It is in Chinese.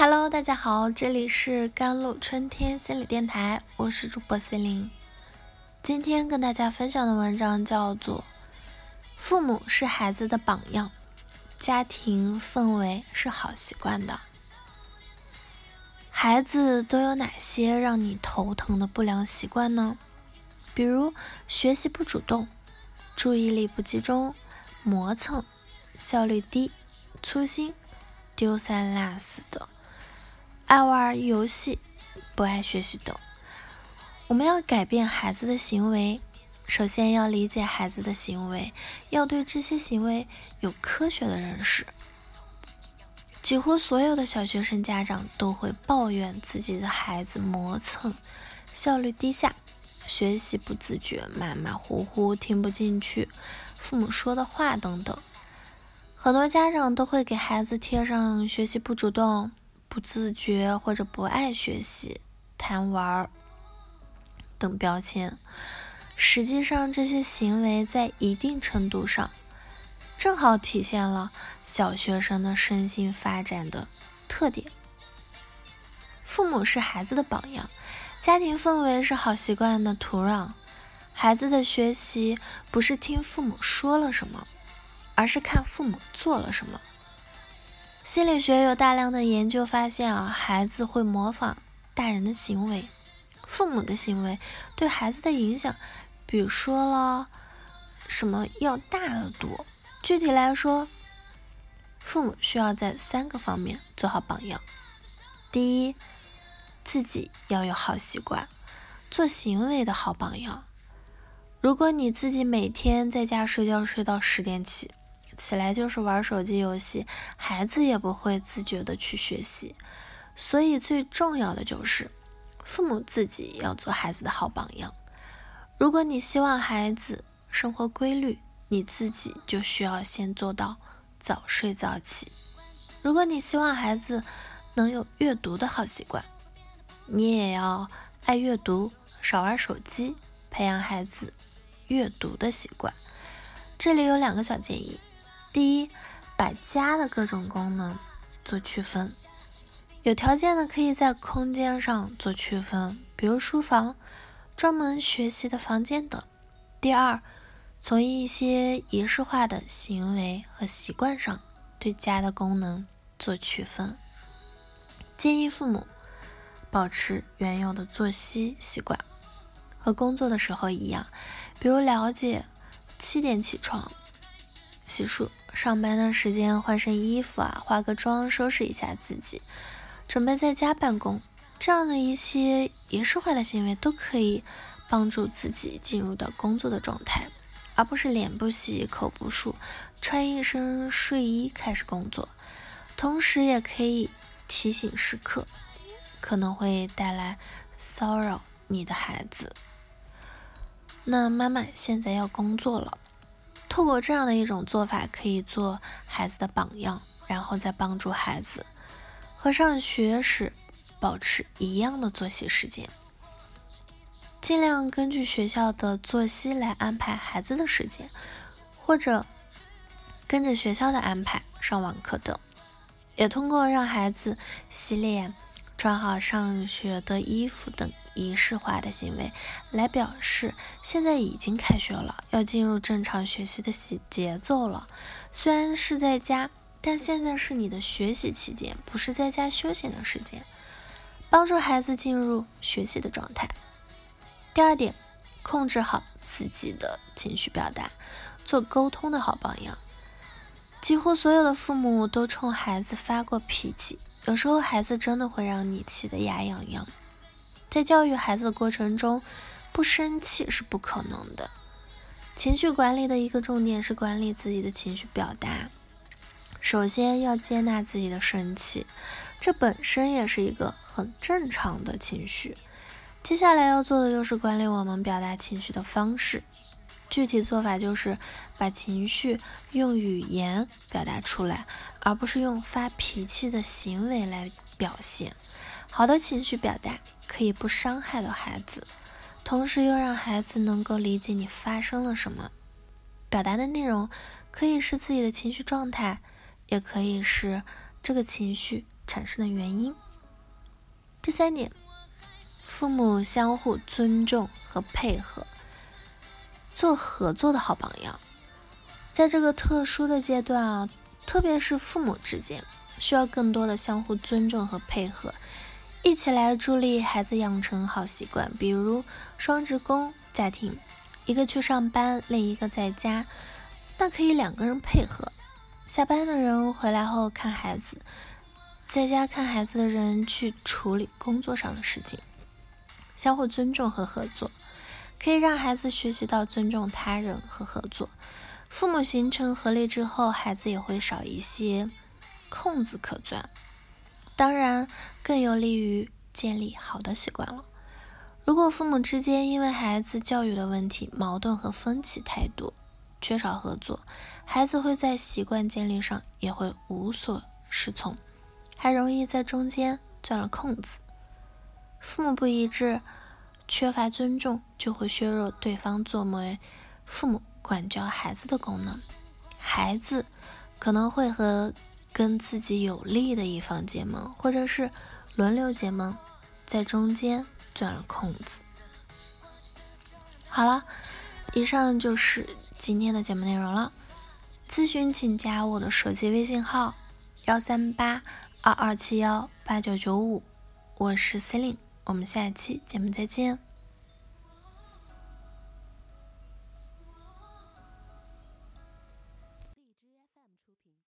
Hello，大家好，这里是甘露春天心理电台，我是主播 C 琳。今天跟大家分享的文章叫做《父母是孩子的榜样》，家庭氛围是好习惯的。孩子都有哪些让你头疼的不良习惯呢？比如学习不主动、注意力不集中、磨蹭、效率低、粗心、丢三落四的。爱玩游戏，不爱学习等。我们要改变孩子的行为，首先要理解孩子的行为，要对这些行为有科学的认识。几乎所有的小学生家长都会抱怨自己的孩子磨蹭、效率低下、学习不自觉、马马虎虎、听不进去父母说的话等等。很多家长都会给孩子贴上学习不主动。不自觉或者不爱学习、贪玩等标签，实际上这些行为在一定程度上正好体现了小学生的身心发展的特点。父母是孩子的榜样，家庭氛围是好习惯的土壤。孩子的学习不是听父母说了什么，而是看父母做了什么。心理学有大量的研究发现啊，孩子会模仿大人的行为，父母的行为对孩子的影响，比如说了什么要大得多。具体来说，父母需要在三个方面做好榜样。第一，自己要有好习惯，做行为的好榜样。如果你自己每天在家睡觉睡到十点起。起来就是玩手机游戏，孩子也不会自觉的去学习，所以最重要的就是父母自己要做孩子的好榜样。如果你希望孩子生活规律，你自己就需要先做到早睡早起。如果你希望孩子能有阅读的好习惯，你也要爱阅读，少玩手机，培养孩子阅读的习惯。这里有两个小建议。第一，把家的各种功能做区分，有条件的可以在空间上做区分，比如书房、专门学习的房间等。第二，从一些仪式化的行为和习惯上对家的功能做区分。建议父母保持原有的作息习惯，和工作的时候一样，比如了解七点起床。洗漱，上班的时间换身衣服啊，化个妆，收拾一下自己，准备在家办公，这样的一些仪式化的行为都可以帮助自己进入到工作的状态，而不是脸不洗，口不漱，穿一身睡衣开始工作。同时也可以提醒时刻，可能会带来骚扰你的孩子。那妈妈现在要工作了。透过这样的一种做法，可以做孩子的榜样，然后再帮助孩子和上学时保持一样的作息时间，尽量根据学校的作息来安排孩子的时间，或者跟着学校的安排上网课等，也通过让孩子洗脸、穿好上学的衣服等。仪式化的行为来表示现在已经开学了，要进入正常学习的节节奏了。虽然是在家，但现在是你的学习期间，不是在家休闲的时间。帮助孩子进入学习的状态。第二点，控制好自己的情绪表达，做沟通的好榜样。几乎所有的父母都冲孩子发过脾气，有时候孩子真的会让你气得牙痒痒。在教育孩子的过程中，不生气是不可能的。情绪管理的一个重点是管理自己的情绪表达。首先要接纳自己的生气，这本身也是一个很正常的情绪。接下来要做的就是管理我们表达情绪的方式。具体做法就是把情绪用语言表达出来，而不是用发脾气的行为来表现。好的情绪表达。可以不伤害到孩子，同时又让孩子能够理解你发生了什么。表达的内容可以是自己的情绪状态，也可以是这个情绪产生的原因。第三点，父母相互尊重和配合，做合作的好榜样。在这个特殊的阶段啊，特别是父母之间，需要更多的相互尊重和配合，一起来助力孩子养成好习惯。比如双职工家庭，一个去上班，另一个在家，那可以两个人配合。下班的人回来后看孩子。在家看孩子的人去处理工作上的事情，相互尊重和合作，可以让孩子学习到尊重他人和合作。父母形成合力之后，孩子也会少一些空子可钻，当然更有利于建立好的习惯了。如果父母之间因为孩子教育的问题矛盾和分歧太多，缺少合作，孩子会在习惯建立上也会无所适从。还容易在中间钻了空子，父母不一致，缺乏尊重，就会削弱对方作为父母管教孩子的功能，孩子可能会和跟自己有利的一方结盟，或者是轮流结盟，在中间钻了空子。好了，以上就是今天的节目内容了，咨询请加我的手机微信号幺三八。二二七幺八九九五，我是 Celine，我们下期节目再见。